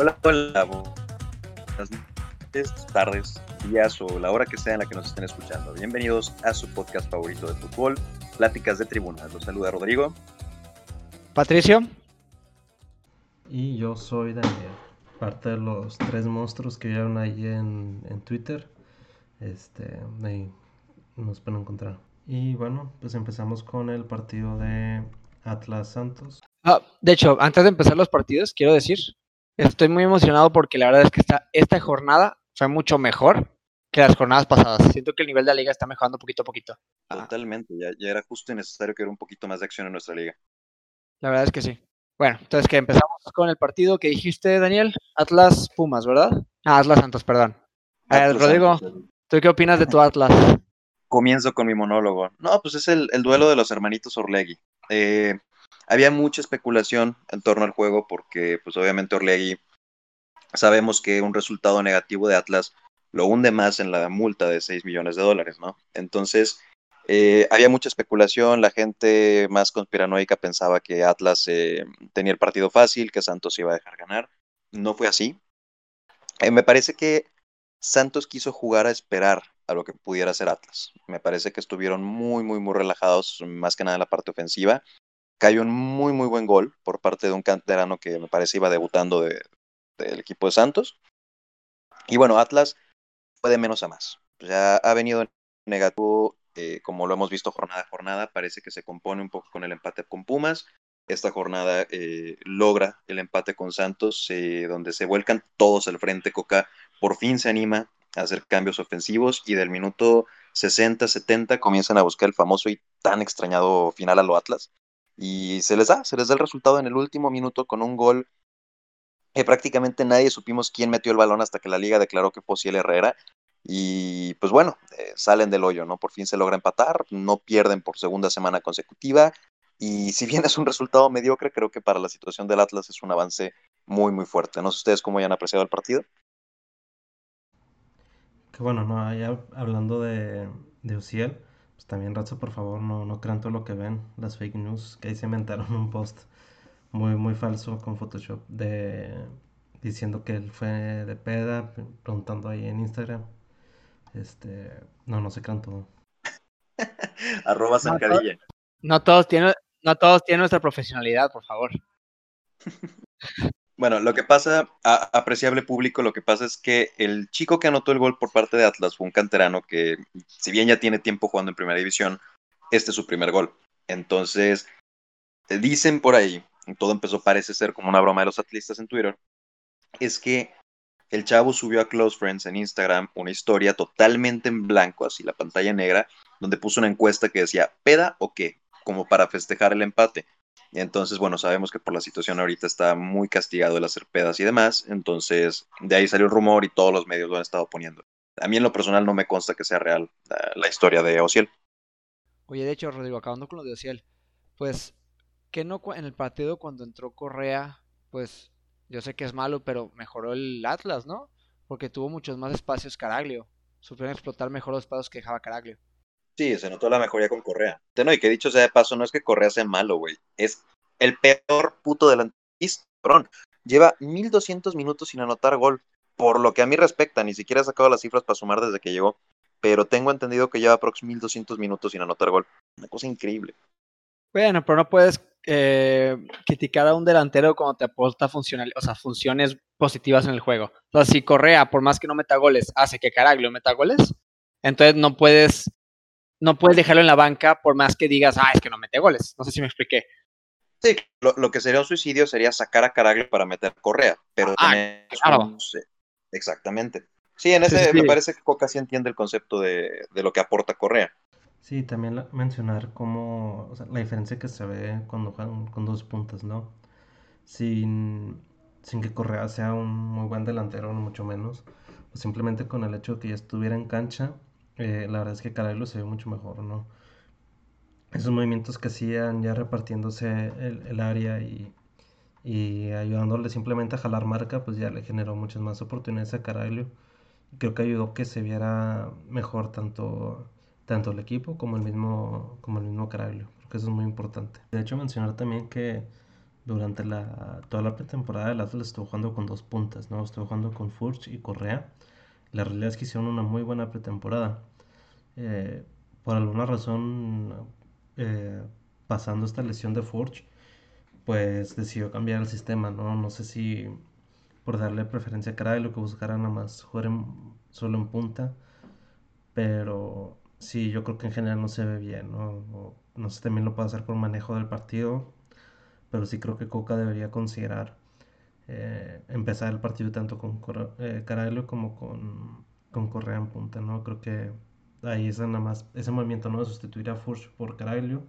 Hola, hola. Buenas noches, tardes, días o la hora que sea en la que nos estén escuchando. Bienvenidos a su podcast favorito de fútbol, Pláticas de Tribuna. Los saluda Rodrigo. Patricio. Y yo soy Daniel, parte de los tres monstruos que vieron ahí en, en Twitter. Este, ahí nos pueden encontrar. Y bueno, pues empezamos con el partido de Atlas Santos. Ah, de hecho, antes de empezar los partidos, quiero decir, estoy muy emocionado porque la verdad es que esta, esta jornada fue mucho mejor que las jornadas pasadas. Siento que el nivel de la liga está mejorando poquito a poquito. Ah. Totalmente, ya, ya era justo y necesario que hubiera un poquito más de acción en nuestra liga. La verdad es que sí. Bueno, entonces que empezamos con el partido que dijiste, Daniel. Atlas Pumas, ¿verdad? Ah, Atlas Santos, perdón. Rodrigo. ¿tú qué opinas de tu Atlas? Comienzo con mi monólogo. No, pues es el, el duelo de los hermanitos Orlegui. Eh, había mucha especulación en torno al juego porque, pues obviamente Orlegui, sabemos que un resultado negativo de Atlas lo hunde más en la multa de 6 millones de dólares, ¿no? Entonces, eh, había mucha especulación, la gente más conspiranoica pensaba que Atlas eh, tenía el partido fácil, que Santos iba a dejar ganar. No fue así. Eh, me parece que Santos quiso jugar a esperar a lo que pudiera hacer Atlas. Me parece que estuvieron muy, muy, muy relajados, más que nada en la parte ofensiva. Cayó un muy, muy buen gol por parte de un canterano que me parece iba debutando de- del equipo de Santos. Y bueno, Atlas fue de menos a más. Ya ha venido negativo, eh, como lo hemos visto jornada a jornada. Parece que se compone un poco con el empate con Pumas. Esta jornada eh, logra el empate con Santos, eh, donde se vuelcan todos al frente. Coca por fin se anima a hacer cambios ofensivos y del minuto 60-70 comienzan a buscar el famoso y tan extrañado final a lo Atlas. Y se les da, se les da el resultado en el último minuto con un gol que prácticamente nadie supimos quién metió el balón hasta que la liga declaró que fue Herrera. Y pues bueno, eh, salen del hoyo, ¿no? Por fin se logra empatar, no pierden por segunda semana consecutiva. Y si bien es un resultado mediocre, creo que para la situación del Atlas es un avance muy, muy fuerte. No sé ustedes cómo hayan apreciado el partido. Que bueno, no, ya hablando de, de también, Raza, por favor, no, no crean todo lo que ven, las fake news, que ahí se inventaron un post muy, muy falso con Photoshop de diciendo que él fue de peda, preguntando ahí en Instagram. Este, no, no se crean todo. Arroba zancadilla. No todos tienen, no todos tienen nuestra profesionalidad, por favor. Bueno, lo que pasa, a- apreciable público, lo que pasa es que el chico que anotó el gol por parte de Atlas fue un canterano que, si bien ya tiene tiempo jugando en primera división, este es su primer gol. Entonces, dicen por ahí, todo empezó parece ser como una broma de los atlistas en Twitter, es que el chavo subió a Close Friends en Instagram una historia totalmente en blanco, así la pantalla negra, donde puso una encuesta que decía, ¿peda o qué? Como para festejar el empate. Entonces, bueno, sabemos que por la situación ahorita está muy castigado el hacer pedas y demás. Entonces, de ahí salió el rumor y todos los medios lo han estado poniendo. A mí en lo personal no me consta que sea real la, historia de Ociel. Oye, de hecho, Rodrigo, acabando con lo de Ociel, pues, que no en el partido cuando entró Correa, pues, yo sé que es malo, pero mejoró el Atlas, ¿no? Porque tuvo muchos más espacios Caraglio. Supieron explotar mejor los espacios que dejaba Caraglio. Sí, se notó la mejoría con Correa. No, y que dicho sea de paso, no es que Correa sea malo, güey. Es el peor puto delantista, cabrón. Lleva 1200 minutos sin anotar gol. Por lo que a mí respecta, ni siquiera he sacado las cifras para sumar desde que llegó. Pero tengo entendido que lleva aproximadamente 1200 minutos sin anotar gol. Una cosa increíble. Bueno, pero no puedes eh, criticar a un delantero cuando te aporta funcional, funciones positivas en el juego. O sea, si Correa, por más que no meta goles, hace que Caraglio meta goles, entonces no puedes, no puedes dejarlo en la banca por más que digas, ah, es que no mete goles. No sé si me expliqué. Sí, lo, lo que sería un suicidio sería sacar a Caraglio para meter a Correa. Pero Ah, también claro. un- sí, exactamente. Sí, en ese sí, me parece que Coca sí entiende el concepto de, de lo que aporta Correa. Sí, también la- mencionar cómo, o sea, la diferencia que se ve cuando juegan con dos puntas, ¿no? Sin, sin que Correa sea un muy buen delantero, ni mucho menos. O simplemente con el hecho de que ya estuviera en cancha, eh, la verdad es que Caraglio se ve mucho mejor, ¿no? Esos movimientos que hacían ya repartiéndose el, área y, y ayudándole simplemente a jalar marca, pues ya le generó muchas más oportunidades a Caraglio. Creo que ayudó que se viera mejor tanto, tanto el equipo como el mismo, como el mismo Caraglio. Creo que eso es muy importante. De hecho, mencionar también que durante la, toda la pretemporada el Atlas estuvo jugando con dos puntas, ¿no? Estuvo jugando con Furch y Correa. La realidad es que hicieron una muy buena pretemporada. Eh, por alguna razón, eh, pasando esta lesión de Furch, pues decidió cambiar el sistema, ¿no? No sé si por darle preferencia a lo que buscara nada más jugar solo en punta, pero sí, yo creo que en general no se ve bien, ¿no? No, sé, también lo puede hacer por manejo del partido, pero sí creo que Coca debería considerar eh, empezar el partido tanto con eh, como con, con Correa en punta, ¿no? Creo que ahí es nada más ese movimiento, ¿no? De sustituir a Furch por Caraglio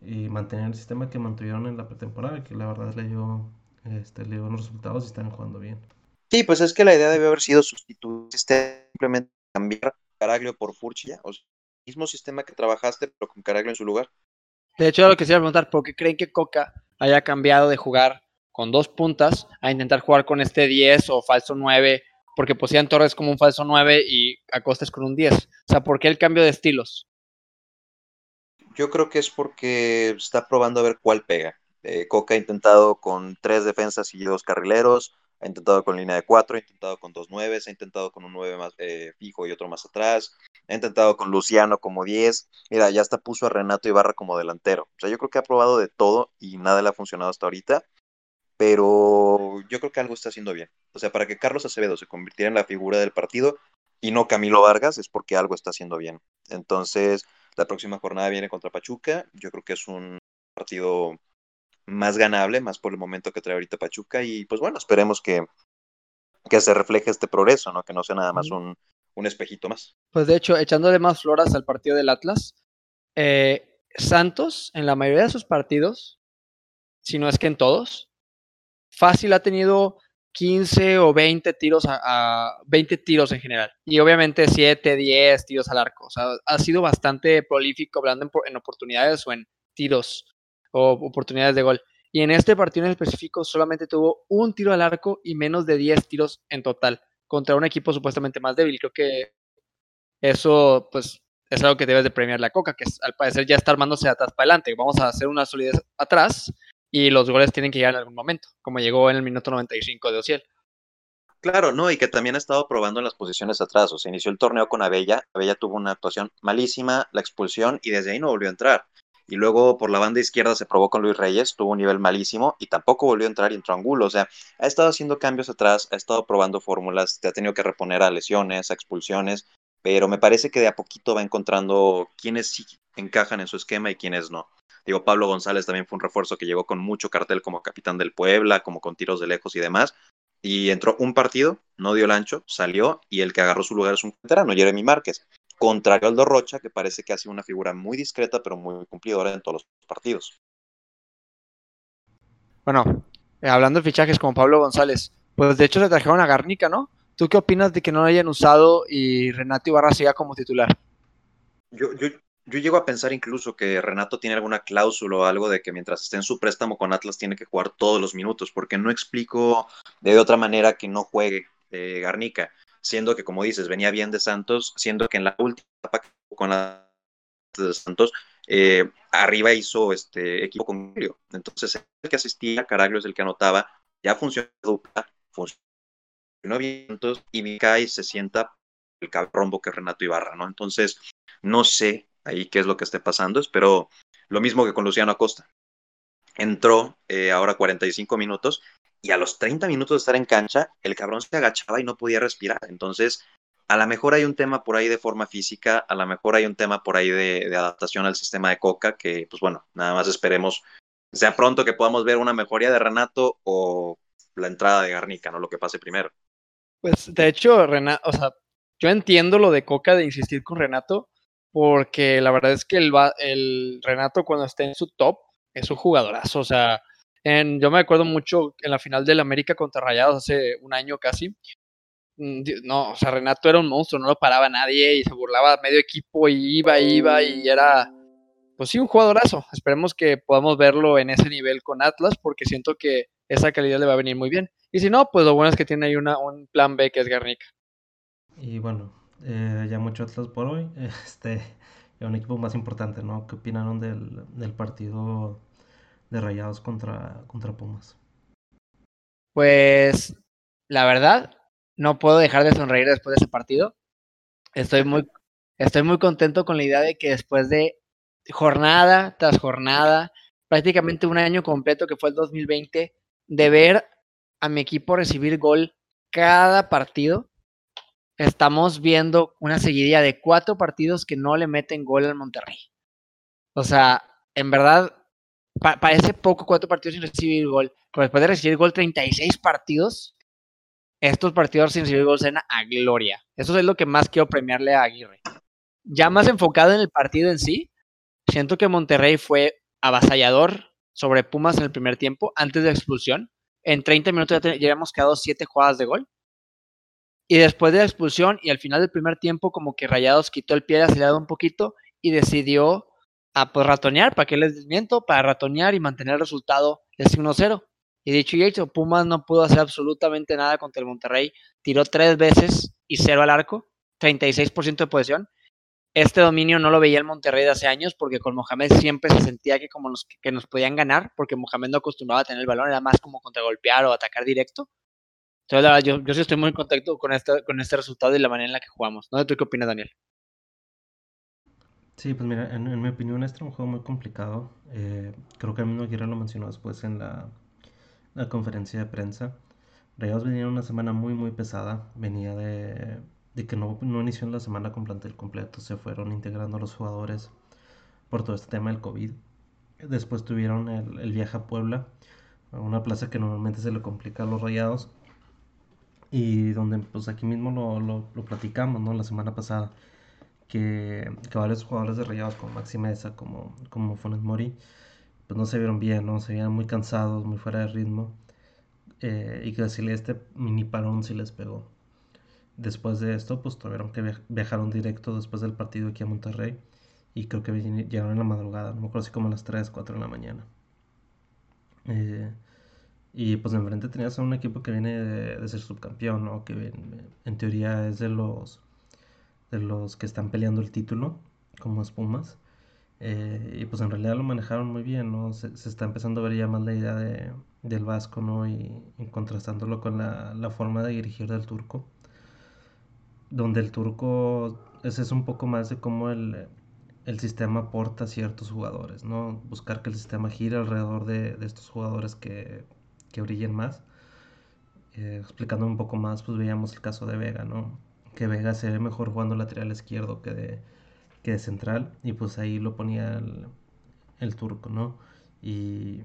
y mantener el sistema que mantuvieron en la pretemporada, que la verdad le dio, este, le dio unos resultados y están jugando bien. Sí, pues es que la idea debe haber sido sustituir simplemente cambiar Caraglio por Furch ya, o sea, mismo sistema que trabajaste, pero con Caraglio en su lugar. De hecho, lo que se iba a preguntar, ¿por qué creen que Coca haya cambiado de jugar con dos puntas a intentar jugar con este 10 o falso 9? Porque posían Torres como un falso 9 y Acosta es con un 10. O sea, ¿por qué el cambio de estilos? Yo creo que es porque está probando a ver cuál pega. Eh, Coca ha intentado con tres defensas y dos carrileros, ha intentado con línea de cuatro, ha intentado con dos nueves, ha intentado con un nueve más eh, fijo y otro más atrás, ha intentado con Luciano como diez, mira, ya hasta puso a Renato Ibarra como delantero. O sea, yo creo que ha probado de todo y nada le ha funcionado hasta ahorita, pero yo creo que algo está haciendo bien. O sea, para que Carlos Acevedo se convirtiera en la figura del partido y no Camilo Vargas es porque algo está haciendo bien. Entonces, la próxima jornada viene contra Pachuca, yo creo que es un partido más ganable, más por el momento que trae ahorita Pachuca. Y pues bueno, esperemos que, que se refleje este progreso, ¿no? Que no sea nada más un, un espejito más. Pues de hecho, echándole más floras al partido del Atlas, eh, Santos, en la mayoría de sus partidos, si no es que en todos, fácil ha tenido 15 o 20 tiros a, 20 tiros en general. Y obviamente 7, 10 tiros al arco. O sea, ha sido bastante prolífico hablando en oportunidades o en tiros o oportunidades de gol. Y en este partido en específico solamente tuvo un tiro al arco y menos de 10 tiros en total contra un equipo supuestamente más débil. Creo que eso pues es algo que debes de premiar la Coca, que al parecer ya está armándose de atrás para adelante. Vamos a hacer una solidez atrás y los goles tienen que llegar en algún momento, como llegó en el minuto 95 de Ociel. Claro, no, y que también ha estado probando en las posiciones atrás. O sea, inició el torneo con Abella. Abella tuvo una actuación malísima, la expulsión, y desde ahí no volvió a entrar y luego por la banda izquierda se probó con Luis Reyes, tuvo un nivel malísimo y tampoco volvió a entrar y entró Angulo. O sea, ha estado haciendo cambios atrás, ha estado probando fórmulas, te ha tenido que reponer a lesiones, a expulsiones, pero me parece que de a poquito va encontrando quiénes sí encajan en su esquema y quiénes no. Digo, Pablo González también fue un refuerzo que llegó con mucho cartel como capitán del Puebla, como con tiros de lejos y demás. Y entró un partido, no dio el ancho, salió y el que agarró su lugar es un veterano, Jeremy Márquez contrario al Rocha, que parece que ha sido una figura muy discreta, pero muy cumplidora en todos los partidos. Bueno, eh, hablando de fichajes como Pablo González, pues de hecho se trajeron a Garnica, ¿no? ¿Tú qué opinas de que no lo hayan usado y Renato Ibarra siga como titular? Yo, yo, yo llego a pensar incluso que Renato tiene alguna cláusula o algo de que mientras esté en su préstamo con Atlas tiene que jugar todos los minutos, porque no explico de otra manera que no juegue eh, Garnica siendo que, como dices, venía bien de Santos, siendo que en la última etapa con de Santos, eh, arriba hizo este equipo con Julio. Entonces, el que asistía, Caraglio es el que anotaba, ya funcionó dupla, funcionó bien, y se sienta el rombo que Renato Ibarra, ¿no? Entonces, no sé ahí qué es lo que esté pasando, espero lo mismo que con Luciano Acosta. Entró eh, ahora 45 minutos y a los 30 minutos de estar en cancha, el cabrón se agachaba y no podía respirar. Entonces, a lo mejor hay un tema por ahí de forma física, a lo mejor hay un tema por ahí de, adaptación al sistema de Coca, que pues bueno, nada más esperemos sea pronto que podamos ver una mejoría de Renato o la entrada de Garnica, ¿no? Lo que pase primero. Pues de hecho, Renato, o sea, yo entiendo lo de Coca de insistir con Renato, porque la verdad es que el, el Renato cuando esté en su top es un jugadorazo, o sea, yo me acuerdo mucho en la final del América contra Rayados hace un año casi. Mm, no, o sea, Renato era un monstruo, no lo paraba nadie y se burlaba medio equipo y iba, iba y era, pues sí, un jugadorazo. Esperemos que podamos verlo en ese nivel con Atlas porque siento que esa calidad le va a venir muy bien. Y si no, pues lo bueno es que tiene ahí una, un plan B que es Garnica. Y bueno, eh, ya mucho Atlas por hoy. Este, un equipo más importante, ¿no? ¿Qué opinaron del, del partido de Rayados contra, contra Pumas. Pues la verdad, no puedo dejar de sonreír después de ese partido. Estoy muy, estoy muy contento con la idea de que después de jornada tras jornada, prácticamente un año completo que fue el 2020, de ver a mi equipo recibir gol cada partido, estamos viendo una seguidilla de cuatro partidos que no le meten gol al Monterrey. O sea, en verdad, parece poco cuatro partidos sin recibir gol, pero después de recibir gol 36 partidos, estos partidos sin recibir gol sean a gloria. Eso es lo que más quiero premiarle a Aguirre. Ya más enfocado en el partido en sí, siento que Monterrey fue avasallador sobre Pumas en el primer tiempo, antes de la expulsión. En 30 minutos ya, ya habíamos quedado 7 jugadas de gol. Y después de la expulsión y al final del primer tiempo, como que Rayados quitó el pie de acelerado un poquito y decidió a ah, pues, ratonear, ¿para qué les desmiento? Para ratonear y mantener el resultado de 1-0. Y dicho y hecho, Pumas no pudo hacer absolutamente nada contra el Monterrey. Tiró tres veces y cero al arco, 36% de posesión. Este dominio no lo veía el Monterrey de hace años porque con Mohamed siempre se sentía que como nos, que nos podían ganar porque Mohamed no acostumbraba a tener el balón, era más como contragolpear o atacar directo. Entonces, yo, yo sí estoy muy contento con este, con este resultado y la manera en la que jugamos. ¿No? ¿Tú qué opinas, Daniel? Sí, pues mira, en, mi opinión este es un juego muy complicado. Eh, creo que mí no quiero lo mencionó después en la, la conferencia de prensa. Rayados venía una semana muy, muy pesada. Venía de, de que no, no inició en la semana con plantel completo. Se fueron integrando los jugadores por todo este tema del COVID. Después tuvieron el, el viaje a Puebla, una plaza que normalmente se le complica a los Rayados y donde pues aquí mismo lo, lo, platicamos, ¿no? La semana pasada, que, que, varios jugadores de Rayados como Maxi Mesa, como, como Funes Mori, pues no se vieron bien, ¿no? Se veían muy cansados, muy fuera de ritmo, eh, y que decirle este mini parón sí les pegó. Después de esto, pues tuvieron que viajaron directo después del partido aquí a Monterrey, y creo que llegaron en la madrugada, no me acuerdo si como a las 3, 4 de la mañana. Eh, y pues enfrente tenías a un equipo que viene de, ser subcampeón, ¿no? Que en teoría es de los, de los que están peleando el título, como Espumas. Eh, y pues en realidad lo manejaron muy bien, ¿no? Se, está empezando a ver ya más la idea de, del vasco, ¿no? Y, contrastándolo con la, la, forma de dirigir del turco. Donde el turco, ese es un poco más de cómo el, el sistema aporta a ciertos jugadores, ¿no? Buscar que el sistema gire alrededor de, de estos jugadores que que brillen más. Eh, explicando un poco más, pues veíamos el caso de Vega, ¿no? Que Vega se ve mejor jugando lateral izquierdo que de, que de central, y pues ahí lo ponía el, turco, ¿no? Y,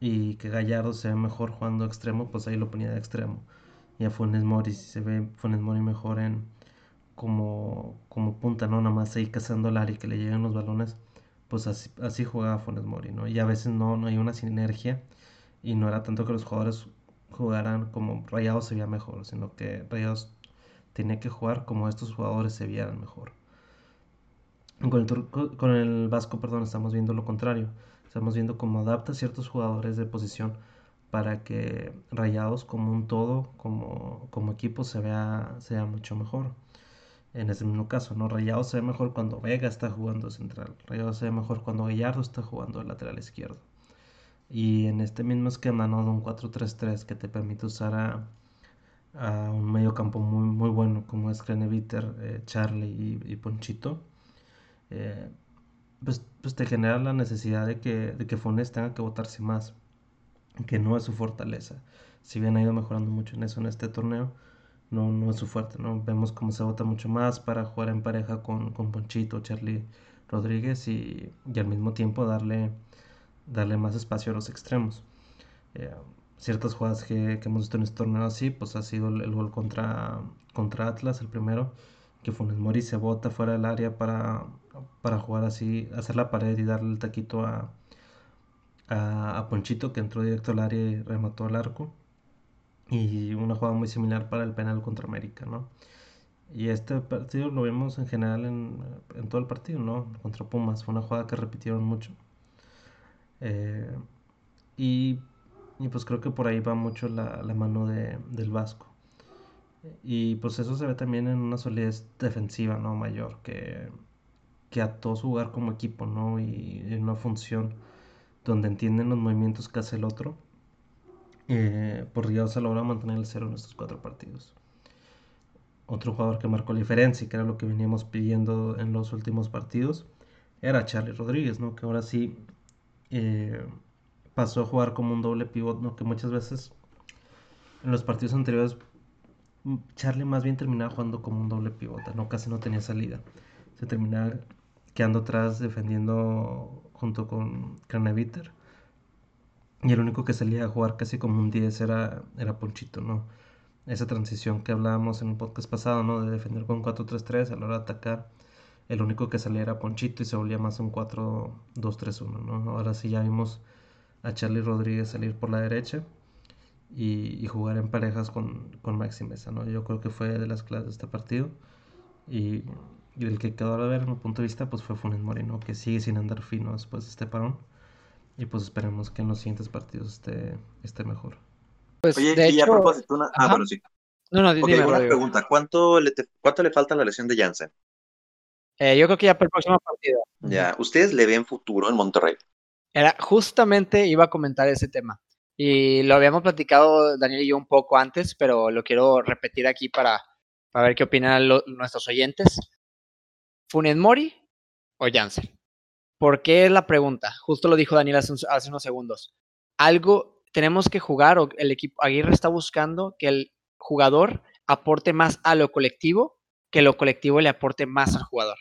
y que Gallardo se ve mejor jugando extremo, pues ahí lo ponía de extremo. Y a Funes Mori, si se ve Funes Mori mejor en como, como punta, ¿no? Nada más ahí cazando al área y que le lleguen los balones, pues así, así jugaba Funes Mori, ¿no? Y a veces no, no hay una sinergia y no era tanto que los jugadores jugaran como Rayados se veía mejor, sino que Rayados tenía que jugar como estos jugadores se vieran mejor. Con el, con el Vasco, perdón, estamos viendo lo contrario. Estamos viendo cómo adapta ciertos jugadores de posición para que Rayados como un todo, como, como equipo, se vea, sea mucho mejor. En ese mismo caso, ¿no? Rayados se ve mejor cuando Vega está jugando central. Rayados se ve mejor cuando Gallardo está jugando lateral izquierdo. Y en este mismo esquema, ¿no? De un 4-3-3 que te permite usar a, un medio campo muy, muy bueno como es Creneviter, eh, Charlie y, Ponchito, eh, pues, pues, te genera la necesidad de que, de que Funes tenga que votarse más, que no es su fortaleza. Si bien ha ido mejorando mucho en eso en este torneo, no, no es su fuerte, ¿no? Vemos cómo se vota mucho más para jugar en pareja con, con Ponchito, Charlie Rodríguez y, y al mismo tiempo darle darle más espacio a los extremos. Eh, ciertas jugadas que, hemos visto en este torneo así, pues ha sido el, gol contra, contra Atlas, el primero, que Funes Mori se bota fuera del área para, para jugar así, hacer la pared y darle el taquito a, a, Ponchito, que entró directo al área y remató al arco. Y una jugada muy similar para el penal contra América, ¿no? Y este partido lo vemos en general en, en todo el partido, ¿no? Contra Pumas. Fue una jugada que repitieron mucho. Eh, y, pues creo que por ahí va mucho la, mano de, del Vasco. Y pues eso se ve también en una solidez defensiva, ¿no? Mayor, que, que a todos jugar como equipo, ¿no? Y en una función donde entienden los movimientos que hace el otro. Eh, por Dios se logra mantener el cero en estos cuatro partidos. Otro jugador que marcó la diferencia y que era lo que veníamos pidiendo en los últimos partidos era Charlie Rodríguez, ¿no? Que ahora sí eh, pasó a jugar como un doble pivot, ¿no? Que muchas veces en los partidos anteriores Charlie más bien terminaba jugando como un doble pivot, ¿no? Casi no tenía salida. Se terminaba quedando atrás defendiendo junto con Craneviter. Y el único que salía a jugar casi como un 10 era, era Ponchito, ¿no? Esa transición que hablábamos en un podcast pasado, ¿no? De defender con 4-3-3 a la hora de atacar. El único que salía era Ponchito y se volvía más un 4-2-3-1, ¿no? Ahora sí ya vimos a Charlie Rodríguez salir por la derecha y, jugar en parejas con, con Maxi Mesa, ¿no? Yo creo que fue de las claves de este partido. Y, el que quedó a ver, en mi punto de vista, pues fue Funes Moreno, que sigue sin andar fino después de este parón. Y pues esperemos que en los siguientes partidos esté, esté mejor. Pues, Oye, de y a propósito, una... Ah, bueno, sí. No, no, dime, una pregunta. ¿Cuánto le, ¿Cuánto le falta a la lesión de Jansen? Eh, yo creo que ya para el próximo partido. Ya, ¿ustedes le ven futuro en Monterrey? Era, justamente iba a comentar ese tema. Y lo habíamos platicado Daniel y yo un poco antes, pero lo quiero repetir aquí para, para ver qué opinan nuestros oyentes. ¿Funes Mori o Jansen? ¿Por qué es la pregunta? Justo lo dijo Daniel hace, unos segundos. Algo tenemos que jugar, o el equipo Aguirre está buscando que el jugador aporte más a lo colectivo, que lo colectivo le aporte más al jugador.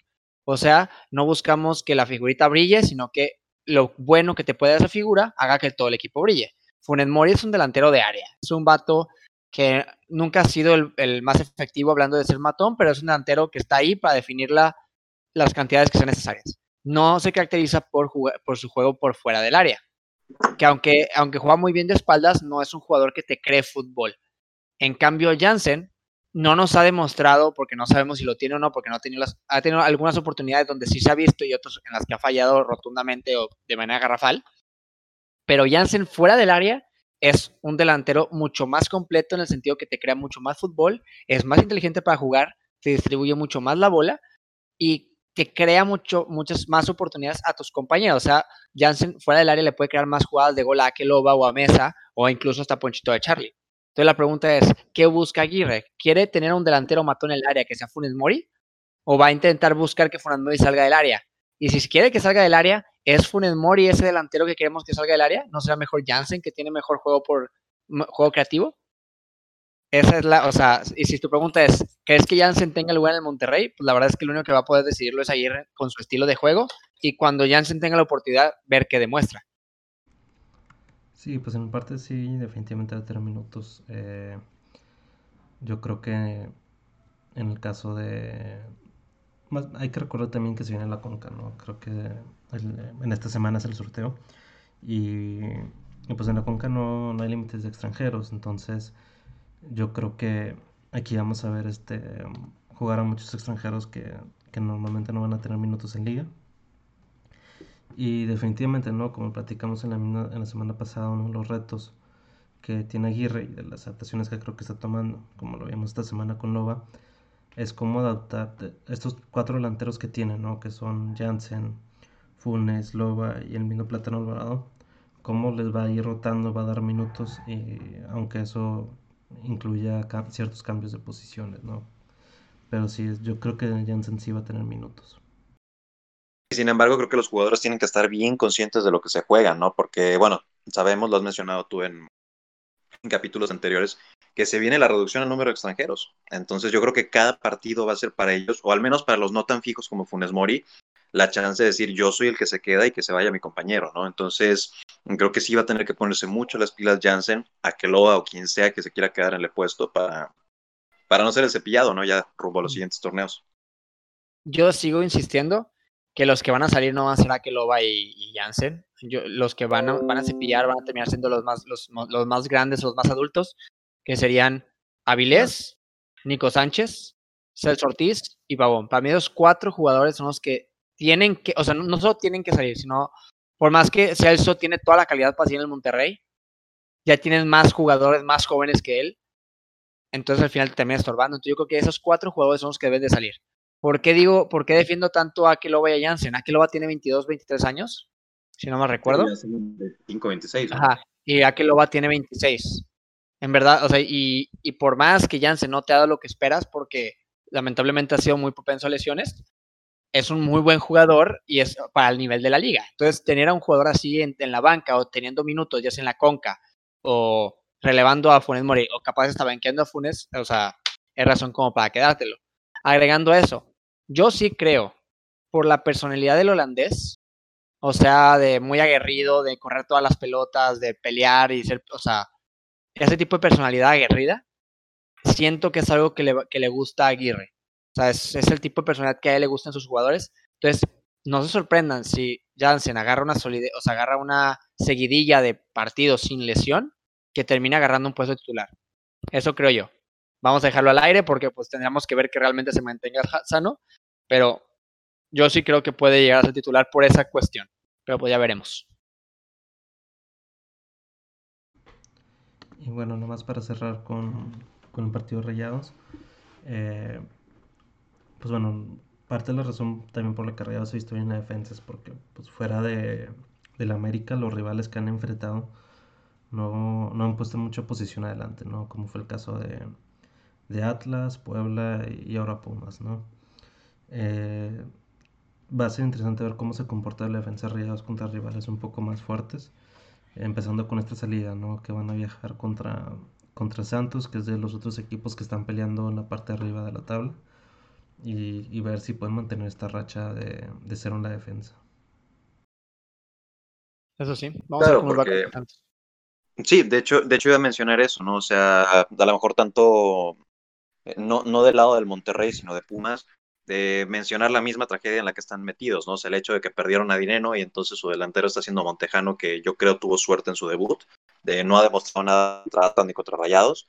O sea, no buscamos que la figurita brille, sino que lo bueno que te puede dar esa figura haga que todo el equipo brille. Funes Mori es un delantero de área, es un vato que nunca ha sido el, más efectivo hablando de ser matón, pero es un delantero que está ahí para definir las cantidades que sean necesarias no se caracteriza por, su juego por fuera del área. Que aunque, aunque juega muy bien de espaldas, no es un jugador que te cree fútbol. En cambio, Jansen no nos ha demostrado, porque no sabemos si lo tiene o no, porque no ha tenido, ha tenido algunas oportunidades donde sí se ha visto y otras en las que ha fallado rotundamente o de manera garrafal. Pero Jansen fuera del área es un delantero mucho más completo en el sentido que te crea mucho más fútbol, es más inteligente para jugar, te distribuye mucho más la bola y que crea mucho, muchas más oportunidades a tus compañeros. O sea, Jansen fuera del área le puede crear más jugadas de gol a Akeloba o a Mesa o incluso hasta Ponchito de Charlie. Entonces la pregunta es, ¿qué busca Aguirre? ¿Quiere tener un delantero matón en el área que sea Funes Mori? ¿O va a intentar buscar que Funes Mori salga del área? Y si quiere que salga del área, ¿es Funes Mori ese delantero que queremos que salga del área? ¿No será mejor Jansen que tiene mejor juego por juego creativo? Esa es la, o sea, y si tu pregunta es, ¿crees que Jansen tenga lugar en el Monterrey? Pues la verdad es que lo único que va a poder decidirlo es Aguirre con su estilo de juego y cuando Jansen tenga la oportunidad, ver qué demuestra. Sí, pues en parte sí, definitivamente a tener minutos. Eh, yo creo que en el caso de... hay que recordar también que se viene la Conca, ¿no? Creo que en esta semana es el sorteo y, pues en la Conca no, no hay límites de extranjeros, entonces yo creo que aquí vamos a ver este jugar a muchos extranjeros que, normalmente no van a tener minutos en liga. Y definitivamente, ¿no? Como platicamos en la, en la semana pasada, uno de los retos que tiene Aguirre y de las adaptaciones que creo que está tomando, como lo vimos esta semana con Nova, es cómo adaptar estos cuatro delanteros que tiene, ¿no? Que son Jansen, Funes, Loba y el mismo Plátano Alvarado, cómo les va a ir rotando, va a dar minutos, y aunque eso incluya ciertos cambios de posiciones, ¿no? Pero sí, yo creo que Jansen sí va a tener minutos. Sin embargo, creo que los jugadores tienen que estar bien conscientes de lo que se juega, ¿no? Porque, bueno, sabemos, lo has mencionado tú en, capítulos anteriores, que se viene la reducción del número de extranjeros. Entonces yo creo que cada partido va a ser para ellos, o al menos para los no tan fijos como Funes Mori, la chance de decir yo soy el que se queda y que se vaya mi compañero, ¿no? Entonces, creo que sí va a tener que ponerse mucho las pilas Jansen, a Keloa o quien sea que se quiera quedar en el puesto para, para no ser el cepillado, ¿no? Ya rumbo a los siguientes torneos. Yo sigo insistiendo que los que van a salir no van a ser Akeloba y, y Jansen. los que van a, van a cepillar van a terminar siendo los más, los, más grandes, los más adultos, que serían Avilés, Nico Sánchez, Celso Ortiz y Pavón. Para mí, los cuatro jugadores son los que tienen que, o sea, no, solo tienen que salir, sino por más que Celso tiene toda la calidad para seguir en el Monterrey, ya tienen más jugadores más jóvenes que él, entonces al final te termina estorbando. Entonces yo creo que esos cuatro jugadores son los que deben de salir. ¿Por qué digo, por qué defiendo tanto a Akeloba y a Jansen? Akeloba tiene 22, 23 años. si no me recuerdo. 5-26. Ajá, y Akeloba tiene 26. En verdad, o sea, y, y por más que Jansen no te ha dado lo que esperas, porque lamentablemente ha sido muy propenso a lesiones, es un muy buen jugador y es para el nivel de la liga. Entonces, tener a un jugador así en, en la banca o teniendo minutos, ya sea en la conca o relevando a Funes Mori o capaz está banqueando a Funes, o sea, es razón como para quedártelo. Agregando eso, yo sí creo, por la personalidad del holandés, o sea, de muy aguerrido, de correr todas las pelotas, de pelear y ser, o sea, ese tipo de personalidad aguerrida, siento que es algo que le, que le gusta a Aguirre. O sea, es, el tipo de personalidad que a él le gustan sus jugadores. Entonces, no se sorprendan si Jansen agarra una solidez, o sea, agarra una seguidilla de partidos sin lesión que termina agarrando un puesto titular. Eso creo yo. Vamos a dejarlo al aire porque pues tendríamos que ver que realmente se mantenga sano, pero yo sí creo que puede llegar a ser titular por esa cuestión, pero pues ya veremos. Y bueno, nomás para cerrar con, con el partido de Rayados, eh, pues bueno, parte de la razón también por la que Rayados ha visto bien la defensa es porque pues fuera de, de la América, los rivales que han enfrentado no, no han puesto mucha posición adelante, ¿no? Como fue el caso de, de Atlas, Puebla y ahora Pumas, ¿no? Eh, va a ser interesante ver cómo se comporta la defensa de Rayados contra rivales un poco más fuertes, empezando con esta salida, ¿no? Que van a viajar contra, contra Santos, que es de los otros equipos que están peleando en la parte de arriba de la tabla, y, y ver si pueden mantener esta racha de, de ser una defensa. Eso sí, vamos claro, a ver cómo porque... va Sí, de hecho, de hecho iba a mencionar eso, ¿no? O sea, a lo mejor tanto, no, no del lado del Monterrey, sino de Pumas, de mencionar la misma tragedia en la que están metidos, ¿no? O el hecho de que perdieron a Dineno y entonces su delantero está siendo Montejano, que yo creo tuvo suerte en su debut, de no ha demostrado nada contra ni contra Rayados,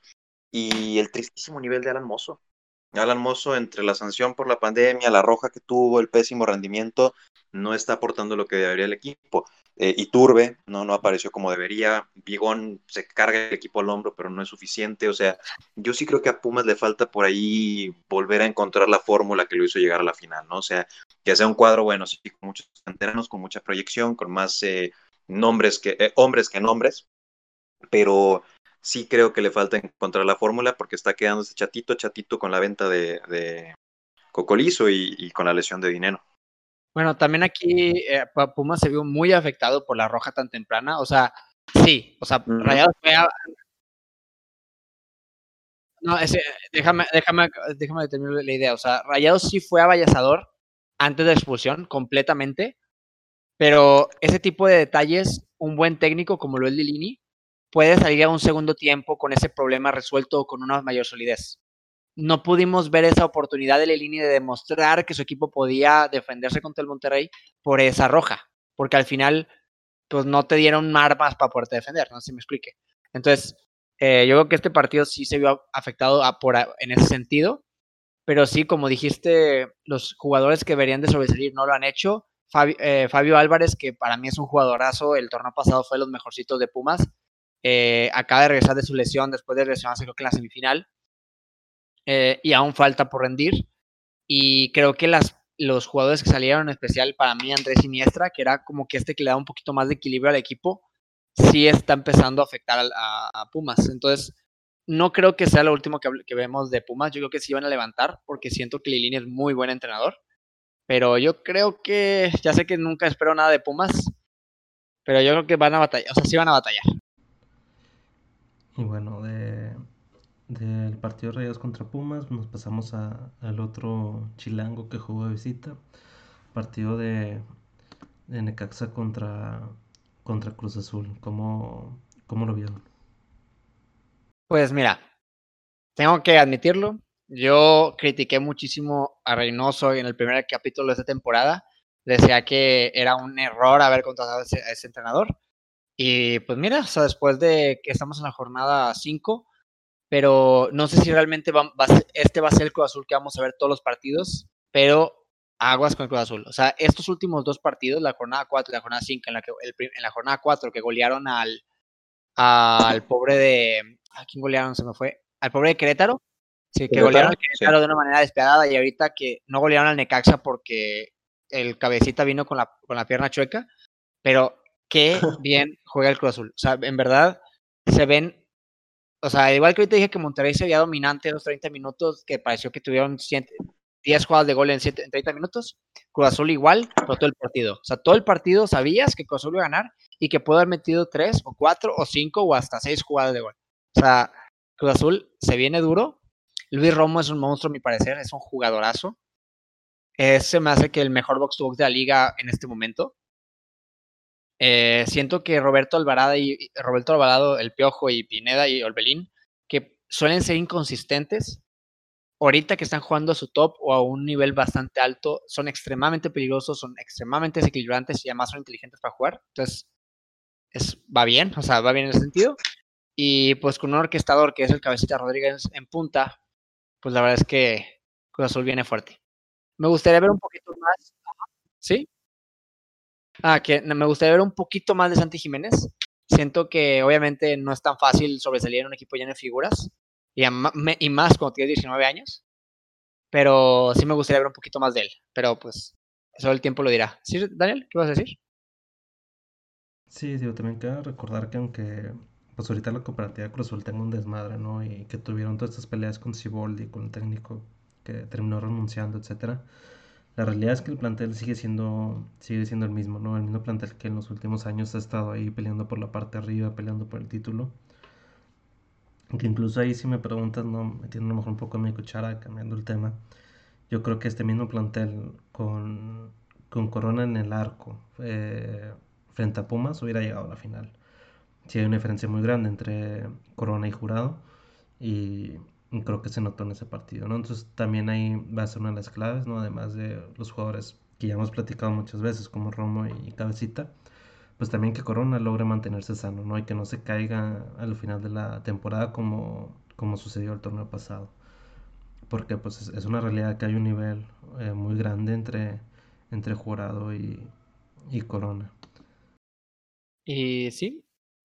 y el tristísimo nivel de Alan Mozo. Alan Mozo, entre la sanción por la pandemia, la roja que tuvo, el pésimo rendimiento, no está aportando lo que debería el equipo. Eh, Iturbe no, no apareció como debería. Vigón se carga el equipo al hombro, pero no es suficiente. O sea, yo sí creo que a Pumas le falta por ahí volver a encontrar la fórmula que lo hizo llegar a la final, ¿no? O sea, que sea un cuadro bueno, sí, con muchos canteranos, con mucha proyección, con más eh, nombres que eh, hombres que nombres, pero sí creo que le falta encontrar la fórmula porque está quedándose chatito, chatito con la venta de, de Cocolizo y, y con la lesión de dinero. Bueno, también aquí eh, Puma se vio muy afectado por la roja tan temprana. O sea, sí, o sea, Rayados fue a... No, ese, déjame, déjame, déjame terminar la idea. O sea, Rayados sí fue avallasador antes de la expulsión, completamente. Pero ese tipo de detalles, un buen técnico como lo es Lilini, puede salir a un segundo tiempo con ese problema resuelto con una mayor solidez no pudimos ver esa oportunidad de Lelini de demostrar que su equipo podía defenderse contra el Monterrey por esa roja, porque al final pues no te dieron armas para poderte defender, no sé si me explique. Entonces, eh, yo creo que este partido sí se vio afectado por, en ese sentido, pero sí, como dijiste, los jugadores que deberían de sobresalir no lo han hecho. Fabio, eh, Fabio Álvarez, que para mí es un jugadorazo, el torneo pasado fue de los mejorcitos de Pumas, eh, acaba de regresar de su lesión después de lesionarse creo que en la semifinal eh, y aún falta por rendir. Y creo que las, los jugadores que salieron, en especial para mí Andrés Siniestra, que era como que este que le da un poquito más de equilibrio al equipo, sí está empezando a afectar a, a Pumas. Entonces, no creo que sea lo último que, que, vemos de Pumas. Yo creo que sí van a levantar, porque siento que Lilini es muy buen entrenador. Pero yo creo que, ya sé que nunca espero nada de Pumas, pero yo creo que van a batallar, o sea, sí van a batallar. Y bueno, de, del partido de Rayados contra Pumas, nos pasamos al otro chilango que jugó de visita, partido de, Necaxa contra, contra Cruz Azul. ¿Cómo, ¿Cómo lo vieron? Pues mira, tengo que admitirlo, yo critiqué muchísimo a Reynoso en el primer capítulo de esta temporada. Decía que era un error haber contratado a ese entrenador. Y pues mira, o sea, después de que estamos en la jornada 5, pero no sé si realmente va, va, este va a ser el Cruz Azul que vamos a ver todos los partidos, pero aguas con el Cruz Azul. O sea, estos últimos dos partidos, la jornada 4 y la jornada 5, en la, que, el, en la jornada 4 que golearon al, al pobre de... ¿A quién golearon? Se me fue. Al pobre de Querétaro. Sí, que golearon al Querétaro sí. de una manera despiadada y ahorita que no golearon al Necaxa porque el cabecita vino con la, con la pierna chueca. Pero qué bien juega el Cruz Azul. O sea, en verdad se ven o sea, igual que ahorita dije que Monterrey se veía dominante en los 30 minutos, que pareció que tuvieron 10 jugadas de gol en, 30 minutos, Cruz Azul igual, pero todo el partido. O sea, todo el partido sabías que Cruz Azul iba a ganar y que pudo haber metido 3 o 4 o 5 o hasta 6 jugadas de gol. O sea, Cruz Azul se viene duro. Luis Romo es un monstruo, a mi parecer, es un jugadorazo. Ese me hace que el mejor box to box de la liga en este momento. Eh, siento que Roberto Alvarado y Roberto Alvarado, el Piojo y Pineda y Olbelín, que suelen ser inconsistentes, ahorita que están jugando a su top o a un nivel bastante alto, son extremadamente peligrosos, son extremadamente desequilibrantes y además son inteligentes para jugar. Entonces, es, va bien, o sea, va bien en ese sentido. Y pues con un orquestador que es el Cabecita Rodríguez en punta, pues la verdad es que Cruz Azul viene fuerte. Me gustaría ver un poquito más. ¿Sí? Ah, que me gustaría ver un poquito más de Santi Jiménez. Siento que obviamente no es tan fácil sobresalir en un equipo lleno de figuras y, más cuando tienes 19 años. Pero sí me gustaría ver un poquito más de él. Pero pues eso el tiempo lo dirá. ¿Sí, Daniel? ¿Qué vas a decir? Sí, digo, también quiero recordar que aunque pues ahorita la cooperativa Cruz Azul tenga un desmadre, ¿no? Y que tuvieron todas estas peleas con Ciboldi, con el técnico que terminó renunciando, etcétera la realidad es que el plantel sigue siendo, sigue siendo el mismo, ¿no? El mismo plantel que en los últimos años ha estado ahí peleando por la parte arriba, peleando por el título. Que incluso ahí si me preguntas, ¿no? Metiendo a lo mejor un poco en mi cuchara, cambiando el tema. Yo creo que este mismo plantel con, con Corona en el arco eh, frente a Pumas hubiera llegado a la final. Sí hay una diferencia muy grande entre Corona y Jurado. Y creo que se notó en ese partido, ¿no? Entonces también ahí va a ser una de las claves, ¿no? Además de los jugadores que ya hemos platicado muchas veces, como Romo y Cabecita, pues también que Corona logre mantenerse sano, ¿no? Y que no se caiga al final de la temporada como, como sucedió el torneo pasado. Porque pues es, una realidad que hay un nivel eh, muy grande entre, entre Jurado y, y Corona. Y sí,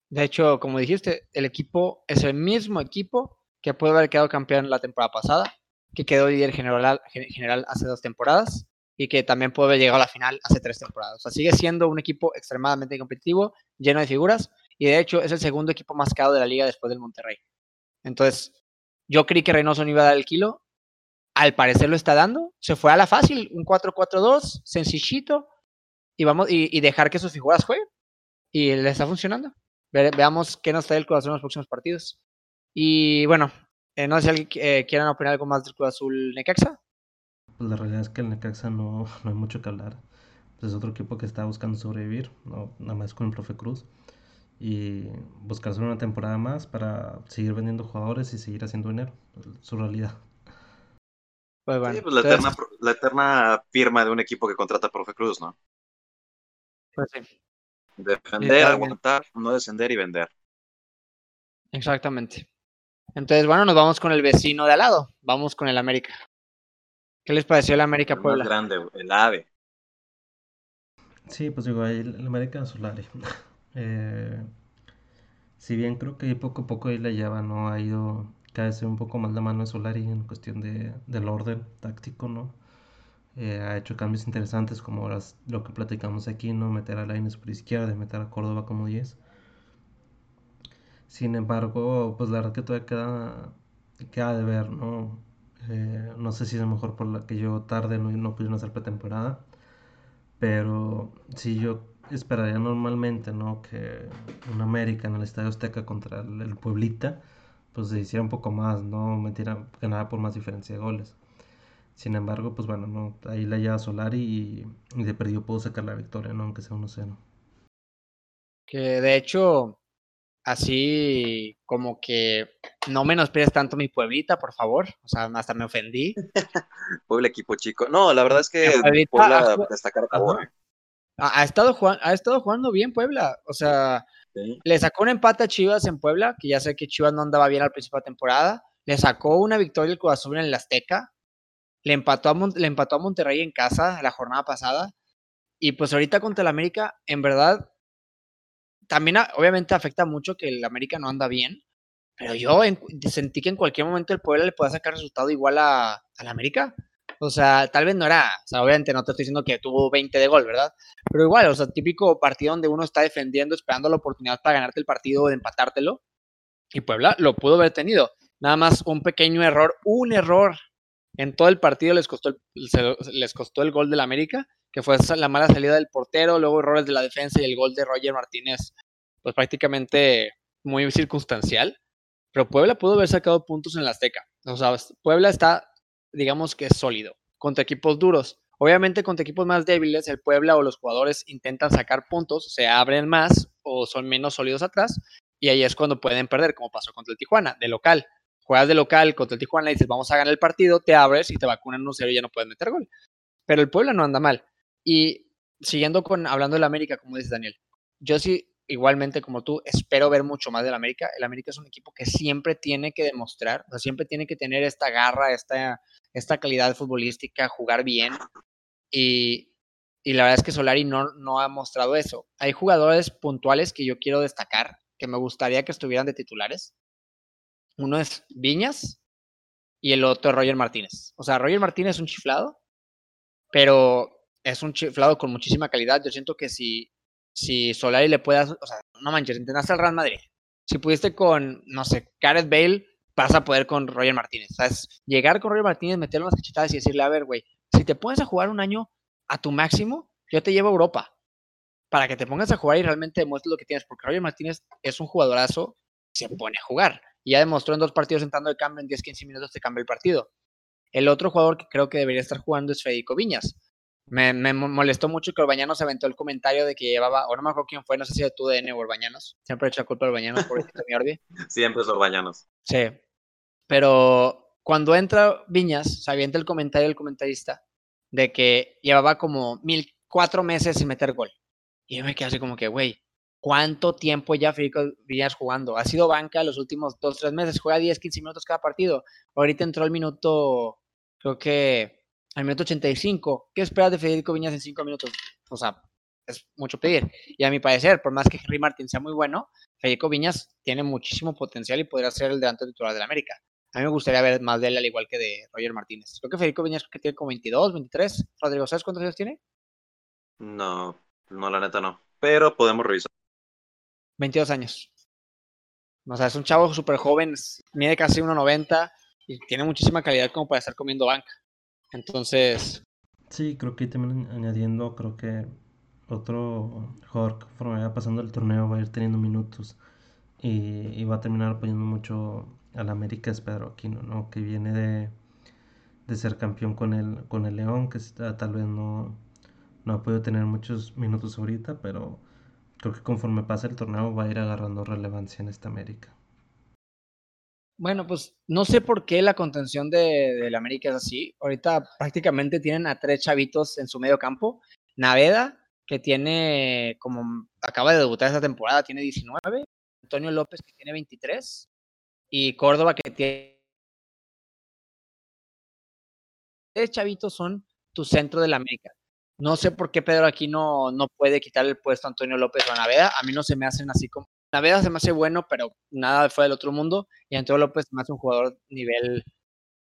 de hecho, como dijiste, el equipo es el mismo equipo que puede haber quedado campeón la temporada pasada, que quedó líder general, general hace dos temporadas y que también puede haber llegado a la final hace tres temporadas. O sea, sigue siendo un equipo extremadamente competitivo, lleno de figuras y de hecho es el segundo equipo más caro de la liga después del Monterrey. Entonces, yo creí que Reynoso no iba a dar el kilo. Al parecer lo está dando. Se fue a la fácil, un 4-4-2, sencillito, y, vamos, y, dejar que sus figuras jueguen. Y le está funcionando. veamos qué nos trae el corazón en los próximos partidos. Y bueno, eh, no sé si alguien eh, quieran opinar algo más del Cruz Azul Necaxa. Pues la realidad es que el Necaxa no, no hay mucho que hablar. Pues es otro equipo que está buscando sobrevivir, no, nada más con el profe Cruz. Y buscarse una temporada más para seguir vendiendo jugadores y seguir haciendo dinero. Su realidad. Pues bueno, sí, pues la, eterna, la eterna firma de un equipo que contrata al profe Cruz, ¿no? Pues sí. Defender, aguantar, no descender y vender. Exactamente. Entonces, bueno, nos vamos con el vecino de al lado. Vamos con el América. ¿Qué les pareció el América el Puebla? Más grande, el AVE. Sí, pues digo, el, América Solari. eh, si bien creo que poco a poco ahí la lleva, ¿no? Ha ido cada vez un poco más la mano de Solari en cuestión de, del orden táctico, ¿no? Eh, ha hecho cambios interesantes como lo que platicamos aquí, ¿no? Meter a Laines por izquierda, meter a Córdoba como 10. Sin embargo, pues la verdad que todavía queda, queda de ver, ¿no? Eh, no sé si es mejor por la que yo tarde no, no pudieron hacer pretemporada, pero si yo esperaría normalmente, ¿no? Que un América en el Estadio Azteca contra el, Pueblita, pues se hiciera un poco más, ¿no? Metiera, ganara por más diferencia de goles. Sin embargo, pues bueno, ¿no? ahí la lleva Solari y, y de perdido puedo sacar la victoria, ¿no? Aunque sea 1-0. Que de hecho, así como que no menosprecies tanto mi pueblita, por favor. O sea, hasta me ofendí. Puebla equipo chico. No, la verdad es que Puebla destacar ha, ha, estado jugando, ha estado jugando bien Puebla. O sea, le sacó un empate a Chivas en Puebla, que ya sé que Chivas no andaba bien al principio de la temporada. Le sacó una victoria el Cruz en el Azteca. Le empató, a le empató a Monterrey en casa la jornada pasada. Y pues ahorita contra el América, en verdad, también obviamente afecta mucho que el América no anda bien, pero yo sentí que en cualquier momento el Puebla le pueda sacar resultado igual a, al América. O sea, tal vez no era, o sea, obviamente no te estoy diciendo que tuvo 20 de gol, ¿verdad? Pero igual, o sea, típico partido donde uno está defendiendo, esperando la oportunidad para ganarte el partido o de empatártelo. Y Puebla lo pudo haber tenido. Nada más un pequeño error, un error en todo el partido les costó el, les costó el gol del América, que fue la mala salida del portero, luego errores de la defensa y el gol de Roger Martínez, pues prácticamente muy circunstancial. Pero Puebla pudo haber sacado puntos en la Azteca. O sea, Puebla está, digamos que sólido, contra equipos duros. Obviamente contra equipos más débiles, el Puebla o los jugadores intentan sacar puntos, se abren más o son menos sólidos atrás, y ahí es cuando pueden perder, como pasó contra el Tijuana, de local. Juegas de local contra el Tijuana y dices, vamos a ganar el partido, te abres y te vacunan 1-0 y ya no puedes meter gol. Pero el Puebla no anda mal. Y siguiendo con, hablando del América, como dices Daniel, yo sí igualmente como tú, espero ver mucho más del América. El América es un equipo que siempre tiene que demostrar, siempre tiene que tener esta garra, esta, esta calidad futbolística, jugar bien. Y, y la verdad es que Solari no, no ha mostrado eso. Hay jugadores puntuales que yo quiero destacar, que me gustaría que estuvieran de titulares. Uno es Viñas y el otro es Roger Martínez. O sea, Roger Martínez es un chiflado, pero es un chiflado con muchísima calidad. Yo siento que si si Solari le puede, o sea, no manches, entrenaste al Real Madrid. Si pudiste con, no sé, Gareth Bale, vas a poder con Roger Martínez. ¿Sabes? Llegar con Roger Martínez, meterle unas cachetadas y decirle, a ver, güey, si te pones a jugar un año a tu máximo, yo te llevo a Europa. Para que te pongas a jugar y realmente demuestres lo que tienes. Porque Roger Martínez es un jugadorazo, se pone a jugar. Y ya demostró en dos partidos entrando de cambio, en 10-15 minutos te cambia el partido. El otro jugador que creo que debería estar jugando es Federico Viñas. Me, molestó mucho que Orbañanos aventó el comentario de que llevaba, o no me acuerdo quién fue, no sé si de tu DN o Orbañanos. Siempre he hecho culpa a Orbañanos por mi. Siempre es Orbañanos. Sí. Pero cuando entra Viñas, se avienta el comentario del comentarista de que llevaba como mil, cuatro meses sin meter gol. Y yo me quedé así como que, güey, ¿cuánto tiempo ya Federico Viñas jugando? Ha sido banca los últimos dos, tres meses, juega 10, 15 minutos cada partido. Ahorita entró el minuto, creo que al minuto 85. ¿Qué esperas de Federico Viñas en 5 minutos? O sea, es mucho pedir. Y a mi parecer, por más que Henry Martin sea muy bueno, Federico Viñas tiene muchísimo potencial y podría ser el delante titular de la América. A mí me gustaría ver más de él al igual que de Roger Martínez. Creo que Federico Viñas que tiene como 22, 23. Rodrigo, ¿sabes cuántos años tiene? No, no, la neta no. Pero podemos revisar. 22 años. O sea, es un chavo súper joven, mide casi 1,90 y tiene muchísima calidad como para estar comiendo banca. Entonces. Sí, creo que también añadiendo, creo que otro jugador conforme vaya pasando el torneo va a ir teniendo minutos y, va a terminar apoyando mucho al América es Pedro Aquino, ¿no? Que viene de, de ser campeón con el, con el León, que tal vez no, no ha podido tener muchos minutos ahorita, pero creo que conforme pasa el torneo va a ir agarrando relevancia en esta América. Bueno, pues no sé por qué la contención de, la América es así. Ahorita prácticamente tienen a tres chavitos en su medio campo. Naveda, que tiene como acaba de debutar esta temporada, tiene 19. Antonio López, que tiene 23. Y Córdoba, que tiene. Tres chavitos son tu centro de la América. No sé por qué Pedro aquí no, puede quitar el puesto a Antonio López o a Naveda. A mí no se me hacen así como Naveda se me hace bueno, pero nada fue del otro mundo. Y Antonio López se me hace un jugador nivel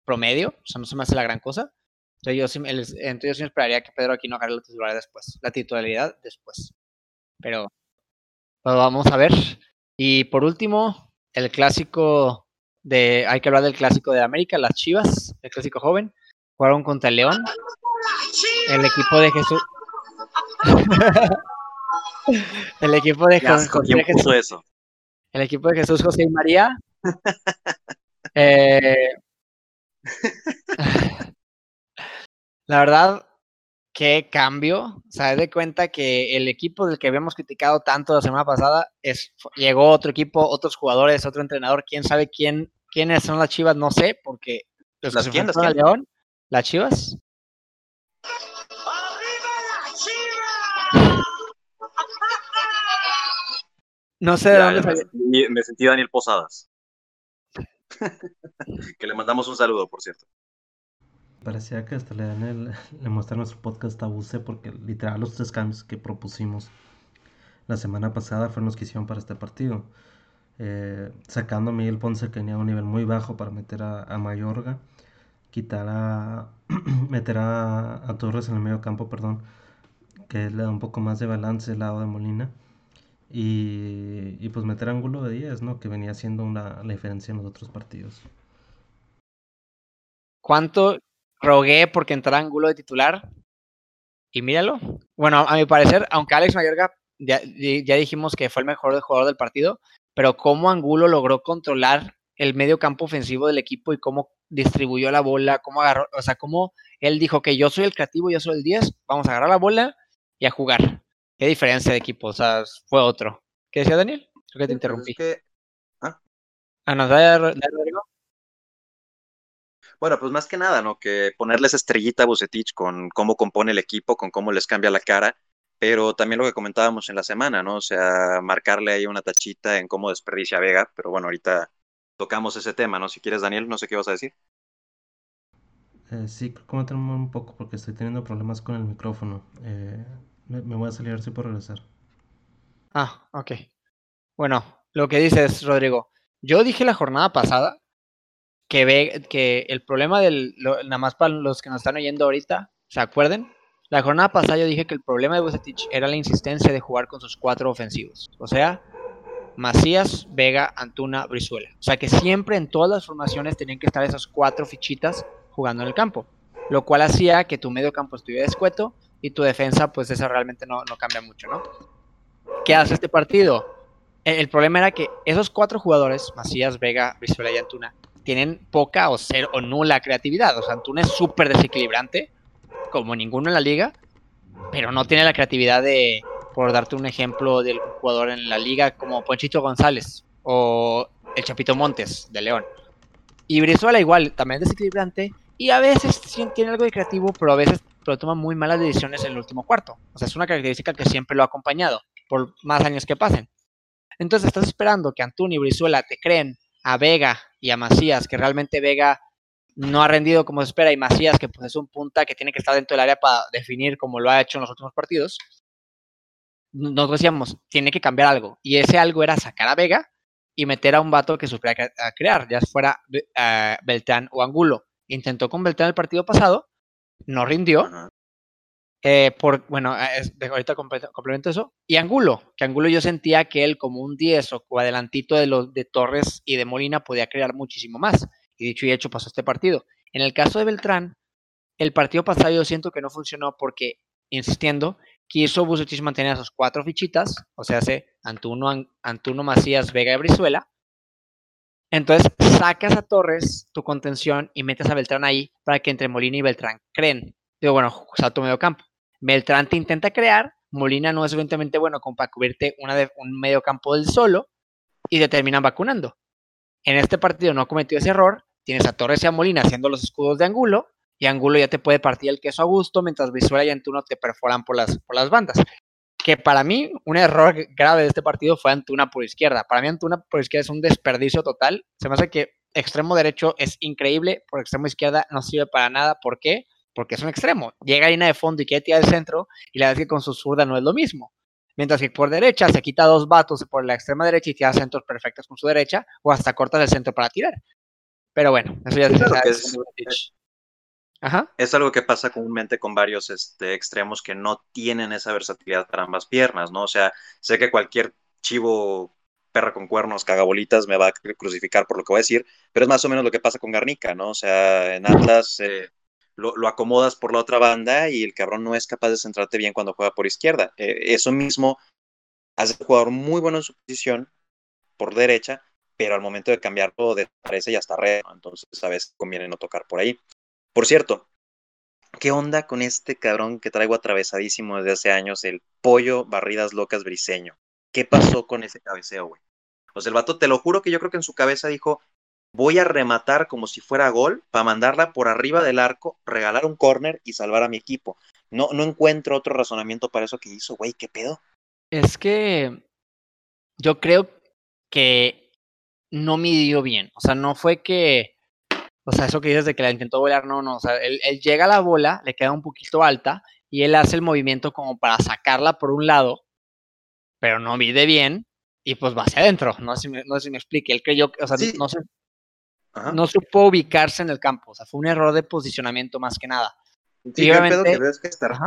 promedio, o sea, no se me hace la gran cosa. Entonces yo sí, entonces yo sí me esperaría que Pedro aquí no agarre la titularidad después, la titularidad después. Pero pues vamos a ver. Y por último, el clásico de, hay que hablar del clásico de América, las Chivas, el clásico joven, jugaron contra el León. El equipo de Jesús. El equipo de Jesús. eso? El equipo de Jesús, José y María. Eh, la verdad, qué cambio. O sea, de cuenta que el equipo del que habíamos criticado tanto la semana pasada es, llegó otro equipo, otros jugadores, otro entrenador. Quién sabe quién, quiénes son las chivas, no sé, porque los ¿Las que se León, las chivas. No sé de dónde me, sentí, Daniel Posadas. que le mandamos un saludo, por cierto. Parecía que hasta le dan el, le muestran nuestro podcast a porque literal los tres cambios que propusimos la semana pasada fueron los que hicieron para este partido. Eh, sacando a Miguel Ponce que tenía un nivel muy bajo para meter a, Mayorga, quitar a, meter a, Torres en el medio campo, perdón, que le da un poco más de balance el lado de Molina. Y, pues meter ángulo de 10, ¿no? Que venía siendo una, la diferencia en los otros partidos. ¿Cuánto rogué porque entrara ángulo de titular? Y míralo. Bueno, a mi parecer, aunque Alex Mayorga ya, ya dijimos que fue el mejor jugador del partido, pero cómo Angulo logró controlar el medio campo ofensivo del equipo y cómo distribuyó la bola, cómo agarró, o sea, cómo él dijo que yo soy el creativo, yo soy el 10, vamos a agarrar la bola y a jugar. Qué diferencia de equipo, o sea, fue otro. ¿Qué decía Daniel? Creo que te pues interrumpí. ¿Ah? ¿Ah, no, Rodrigo? Bueno, pues más que nada, ¿no? Que ponerles estrellita a Bucetich con cómo compone el equipo, con cómo les cambia la cara pero también lo que comentábamos en la semana, ¿no? O sea, marcarle ahí una tachita en cómo desperdicia Vega, pero bueno, ahorita tocamos ese tema, ¿no? Si quieres, Daniel, no sé qué vas a decir. Eh, sí, coméntame un poco porque estoy teniendo problemas con el micrófono. Eh, me, voy a salir si puedo regresar. Ah, ok. Bueno, lo que dices, Rodrigo. Yo dije la jornada pasada que, ve, que el problema del, nada más para los que nos están oyendo ahorita, ¿se acuerden? La jornada pasada yo dije que el problema de Bucetich era la insistencia de jugar con sus cuatro ofensivos. O sea, Macías, Vega, Antuna, Brizuela. O sea que siempre en todas las formaciones tenían que estar esas cuatro fichitas jugando en el campo. Lo cual hacía que tu medio campo estuviera descueto y tu defensa, pues esa realmente no, no cambia mucho, ¿no? ¿Qué hace este partido? El, problema era que esos cuatro jugadores, Macías, Vega, Brizuela y Antuna, tienen poca o cero o nula creatividad. O sea, Antuna es súper desequilibrante como ninguno en la liga, pero no tiene la creatividad de, por darte un ejemplo del jugador en la liga como Ponchito González o el Chapito Montes de León. Y Brizuela igual, también es desequilibrante y a veces tiene algo de creativo, pero a veces pero toma muy malas decisiones en el último cuarto. O sea, es una característica que siempre lo ha acompañado por más años que pasen. Entonces estás esperando que Antuni y Brizuela te creen a Vega y a Macías, que realmente Vega no ha rendido como se espera y Macías, que pues es un punta que tiene que estar dentro del área para definir como lo ha hecho en los últimos partidos, nos decíamos, tiene que cambiar algo. Y ese algo era sacar a Vega y meter a un vato que supiera crear, ya fuera uh, Beltrán o Angulo. Intentó con Beltrán el partido pasado, no rindió. Eh, por, bueno, ahorita complemento eso. Y Angulo, que Angulo yo sentía que él como un 10 o adelantito de los de Torres y de Molina podía crear muchísimo más. Y dicho y hecho pasó este partido. En el caso de Beltrán, el partido pasado yo siento que no funcionó porque, insistiendo, quiso Bucetich mantener a sus cuatro fichitas, o sea, hace Antuno, Antuno Macías, Vega y Brizuela. Entonces sacas a Torres tu contención y metes a Beltrán ahí para que entre Molina y Beltrán creen. Digo, bueno, salto medio campo. Beltrán te intenta crear, Molina no es suficientemente bueno como para cubrirte una de, un medio campo del solo y te terminan vacunando. En este partido no cometió ese error tienes a Torres y a Molina haciendo los escudos de Angulo, y Angulo ya te puede partir el queso a gusto, mientras Brizuela y Antuna te perforan por las, por las bandas. Que para mí, un error grave de este partido fue Antuna por izquierda. Para mí, Antuna por izquierda es un desperdicio total. Se me hace que extremo derecho es increíble, por extremo izquierda no sirve para nada. ¿Por qué? Porque es un extremo. Llega a línea de fondo y quiere tirar el centro, y la verdad es que con su zurda no es lo mismo. Mientras que por derecha se quita dos vatos por la extrema derecha y tira centros perfectos con su derecha, o hasta cortas el centro para tirar. Pero bueno, eso ya es, es, algo que pasa comúnmente con varios este, extremos que no tienen esa versatilidad para ambas piernas, ¿no? O sea, sé que cualquier chivo perra con cuernos, cagabolitas, me va a crucificar por lo que voy a decir, pero es más o menos lo que pasa con Garnica, ¿no? O sea, en Atlas eh, lo, acomodas por la otra banda y el cabrón no es capaz de centrarte bien cuando juega por izquierda. Eh, eso mismo hace un jugador muy bueno en su posición por derecha, pero al momento de cambiarlo desaparece y hasta red, entonces a veces conviene no tocar por ahí. Por cierto, ¿qué onda con este cabrón que traigo atravesadísimo desde hace años, el pollo barridas locas briseño? ¿Qué pasó con ese cabeceo, güey? Pues el vato, te lo juro que yo creo que en su cabeza dijo, voy a rematar como si fuera gol para mandarla por arriba del arco, regalar un córner y salvar a mi equipo. No, no encuentro otro razonamiento para eso que hizo, güey, ¿qué pedo? Es que yo creo que no midió bien. O sea, no fue que, o sea, eso que dices de que la intentó volar, no, no. O sea, él, llega a la bola, le queda un poquito alta y él hace el movimiento como para sacarla por un lado, pero no mide bien y pues va hacia adentro. No sé si me, no sé si me explique. Él creyó, o sea, no sé. no supo ubicarse en el campo. O sea, fue un error de posicionamiento más que nada. Sí, y obviamente, que veo es que estar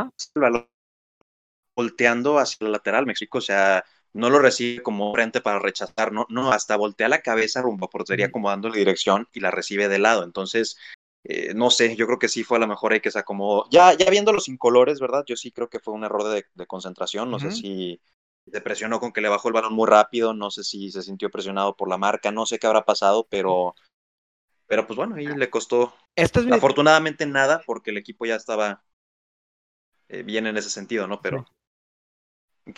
volteando hacia el lateral, me explico, o sea, no lo recibe como frente para rechazar, no, no, hasta voltea la cabeza rumbo a portería como dándole dirección y la recibe de lado. Entonces, eh, no sé, yo creo que sí fue a lo mejor hay que se acomodó. Ya, ya viendo los colores, ¿verdad? Yo sí creo que fue un error de, concentración, no sé si se presionó con que le bajó el balón muy rápido, no sé si se sintió presionado por la marca, no sé qué habrá pasado, pero, pero pues bueno, ahí le costó afortunadamente nada porque el equipo ya estaba eh, bien en ese sentido, ¿no? Pero,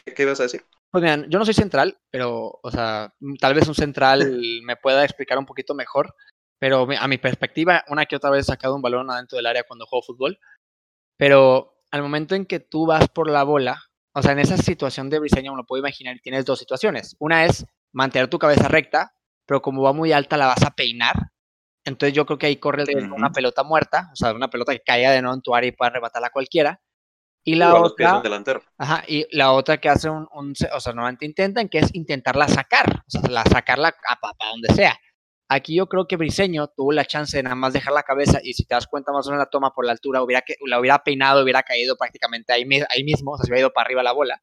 ¿qué, ¿qué ibas a decir? Pues mira, yo no soy central, pero, o sea, tal vez un central me pueda explicar un poquito mejor, pero a mi perspectiva, una que otra vez he sacado un balón adentro del área cuando juego fútbol, pero al momento en que tú vas por la bola, o sea, en esa situación de briseño, uno puede imaginar, tienes dos situaciones. Una es mantener tu cabeza recta, pero como va muy alta la vas a peinar. Entonces yo creo que ahí corre el una pelota muerta, o sea, una pelota que caiga de nuevo en tu área y pueda arrebatarla a cualquiera. Y la otra. Ajá, y la otra que hace un, un, O sea, normalmente intentan, que es intentarla sacar. O sea, la, sacarla a, a, donde sea. Aquí yo creo que Briseño tuvo la chance de nada más dejar la cabeza y si te das cuenta más o menos la toma por la altura, hubiera que, la hubiera peinado, hubiera caído prácticamente ahí, ahí mismo, o sea, se hubiera ido para arriba la bola.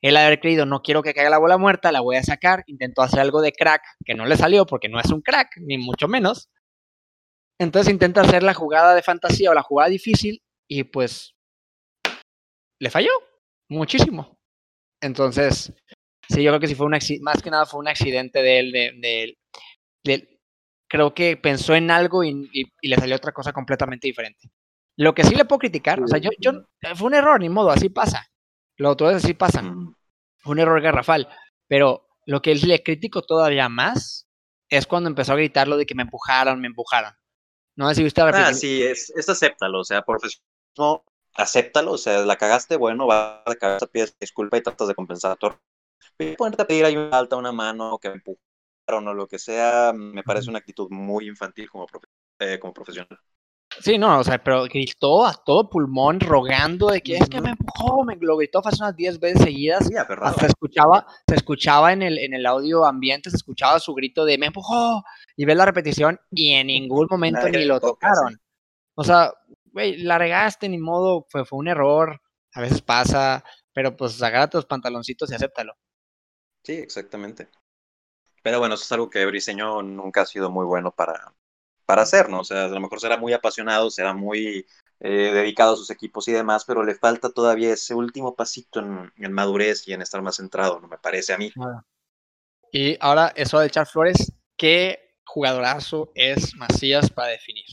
Él haber creído, no quiero que caiga la bola muerta, la voy a sacar, intentó hacer algo de crack, que no le salió porque no es un crack, ni mucho menos. Entonces intenta hacer la jugada de fantasía o la jugada difícil y pues le falló muchísimo. Entonces, sí, yo creo que sí fue un más que nada fue un accidente de él, de, de, creo que pensó en algo y, le salió otra cosa completamente diferente. Lo que sí le puedo criticar, o sea, yo, yo fue un error, ni modo, así pasa. Lo todo así pasa. Fue un error garrafal. Pero lo que le critico todavía más es cuando empezó a gritar lo de que me empujaron, me empujaron. No sé si usted Ah, sí, es, es acéptalo, o sea, profesional acéptalo, o sea, la cagaste, bueno, va de cabeza, pides disculpa y tratas de compensar todo. Ponerte a pedir ahí una alta, una mano, que empujaron o lo que sea, me parece una actitud muy infantil como, eh, como profesional. Sí, no, o sea, pero gritó a todo pulmón rogando de que es que me empujó, me lo gritó hace unas 10 veces seguidas. Sí, hasta escuchaba, se escuchaba en el, en el audio ambiente, se escuchaba su grito de me empujó y ves la repetición y en ningún momento ni lo tocaron. O sea, güey, la regaste, ni modo, fue, fue un error, a veces pasa, pero pues agárrate los pantaloncitos y acéptalo. Sí, exactamente. Pero bueno, eso es algo que Briseño nunca ha sido muy bueno para, para hacer, ¿no? O sea, a lo mejor será muy apasionado, será muy eh, dedicado a sus equipos y demás, pero le falta todavía ese último pasito en, en madurez y en estar más centrado, ¿no? Me parece a mí. Y ahora, eso de echar flores, ¿qué jugadorazo es Macías para definir?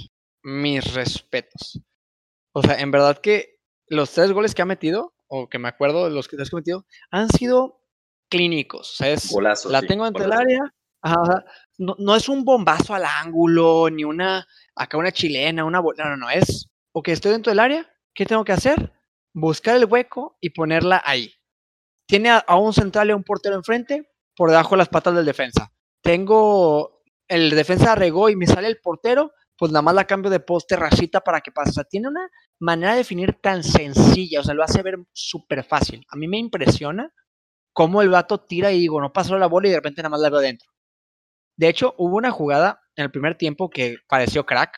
Mis respetos. O sea, en verdad que los tres goles que ha metido, o que me acuerdo de los tres que ha metido, han sido clínicos. O sea, es, la tengo ante el área. no, es un bombazo al ángulo, ni una, acá una chilena, una No, no, no. Es, ok, estoy dentro del área. ¿Qué tengo que hacer? Buscar el hueco y ponerla ahí. Tiene a, un central y a un portero enfrente, por debajo de las patas del defensa. Tengo el defensa regó y me sale el portero, pues nada más la cambio de poste racita para que pase. O sea, tiene una manera de definir tan sencilla, o sea, lo hace ver súper fácil. A mí me impresiona cómo el vato tira y digo, no pasó la bola y de repente nada más la veo adentro. De hecho, hubo una jugada en el primer tiempo que pareció crack,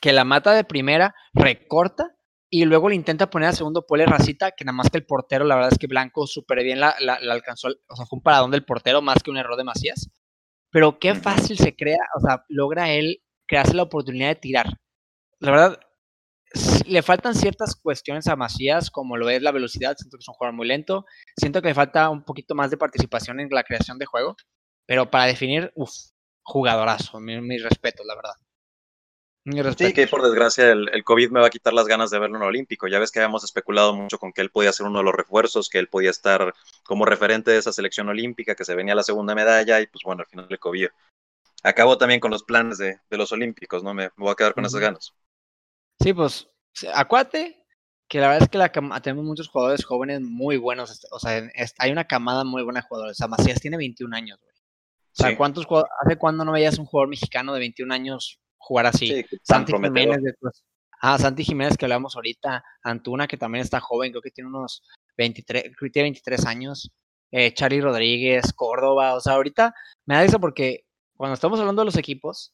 que la mata de primera, recorta y luego le intenta poner a segundo pole racita, que nada más que el portero, la verdad es que Blanco súper bien la, la, alcanzó, o sea, fue un paradón del portero más que un error de Macías. Pero qué fácil se crea, o sea, logra él crearse la oportunidad de tirar. La verdad, le faltan ciertas cuestiones a Macías, como lo es la velocidad, siento que es un jugador muy lento, siento que le falta un poquito más de participación en la creación de juego, pero para definir, uff, jugadorazo, mis, respetos, la verdad. Sí, que por desgracia el, el, COVID me va a quitar las ganas de verlo en el Olímpico. Ya ves que habíamos especulado mucho con que él podía ser uno de los refuerzos, que él podía estar como referente de esa selección olímpica, que se venía la segunda medalla y pues bueno, al final el COVID acabó también con los planes de, los Olímpicos, ¿no? Me, voy a quedar con esas ganas. Sí, pues, acuate que la verdad es que la, tenemos muchos jugadores jóvenes muy buenos. Este, o sea, hay una camada muy buena de jugadores. O sea, Macías tiene 21 años, güey. O sea, ¿cuántos ¿hace cuándo no veías un jugador mexicano de 21 años jugar así? Sí, Santi Jiménez, después. Ah, Santi Jiménez que hablamos ahorita. Antuna, que también está joven, creo que tiene unos 23, creo que tiene 23 años. Eh, Charlie Rodríguez, Córdoba. O sea, ahorita me da eso porque cuando estamos hablando de los equipos,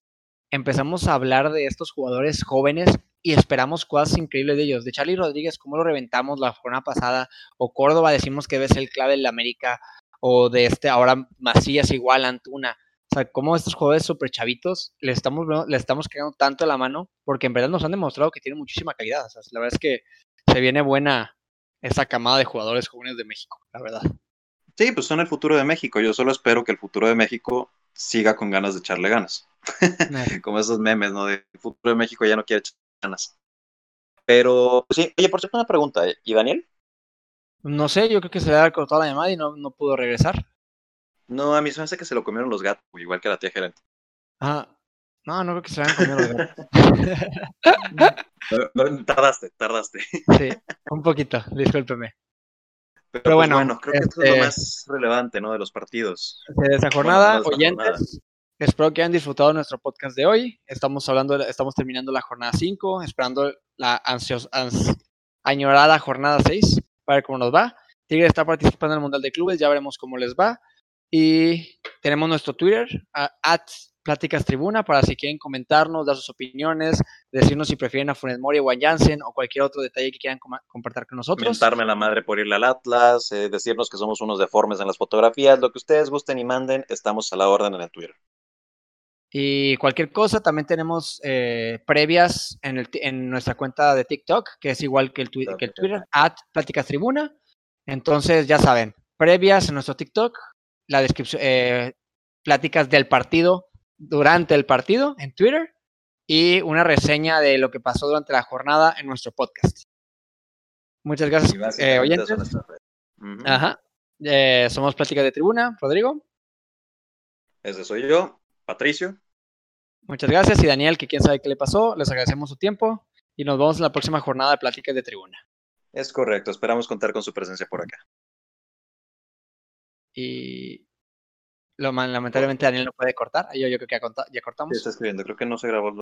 empezamos a hablar de estos jugadores jóvenes y esperamos cosas increíbles de ellos. De Charlie Rodríguez, cómo lo reventamos la jornada pasada, o Córdoba decimos que ser el clave en la América, o de este ahora Macías igual, Antuna. O sea, cómo estos jugadores super chavitos le estamos, le estamos quedando tanto a la mano, porque en verdad nos han demostrado que tienen muchísima calidad. O sea, la verdad es que se viene buena esa camada de jugadores jóvenes de México, la verdad. Sí, pues son el futuro de México. Yo solo espero que el futuro de México siga con ganas de echarle ganas. Como esos memes, ¿no? De futuro de México ya no quiere echar ganas. Pero, pues sí, oye, por cierto, una pregunta. ¿eh? ¿Y Daniel? No sé, yo creo que se le ha cortado la llamada y no, no pudo regresar. No, a mí se me hace que se lo comieron los gatos, igual que la tía gerente. Ah, no, no creo que se lo hayan comido los gatos. tardaste, tardaste. Sí, un poquito, discúlpeme. Pero, pues, bueno, creo que es lo este más relevante, ¿no? De los partidos. De esa jornada, oyentes, espero que hayan disfrutado nuestro podcast de hoy. Estamos hablando, estamos terminando la jornada 5, esperando la ansios, añorada jornada 6 para ver cómo nos va. Tigre está participando en el Mundial de Clubes, ya veremos cómo les va. Y tenemos nuestro Twitter, at Pláticas Tribuna, para si quieren comentarnos, dar sus opiniones, decirnos si prefieren a Funes Mori o a Jansen o cualquier otro detalle que quieran compartir con nosotros. Comentarme la madre por irle al Atlas, eh, decirnos que somos unos deformes en las fotografías, lo que ustedes gusten y manden, estamos a la orden en el Twitter. Y cualquier cosa, también tenemos eh, previas en, el, en, nuestra cuenta de TikTok, que es igual que el, que el Twitter, at Pláticas Tribuna. Entonces, ya saben, previas en nuestro TikTok, la descripción, eh, pláticas del partido durante el partido en Twitter y una reseña de lo que pasó durante la jornada en nuestro podcast. Muchas gracias, eh, oyentes. Ajá. Eh, somos Pláticas de Tribuna, Rodrigo. Ese soy yo, Patricio. Muchas gracias y Daniel, que quién sabe qué le pasó. Les agradecemos su tiempo y nos vemos en la próxima jornada de Pláticas de Tribuna. Es correcto, esperamos contar con su presencia por acá. Y lamentablemente Daniel no puede cortar. Yo, yo creo que ya, cortamos. Sí, está escribiendo, creo que no se grabó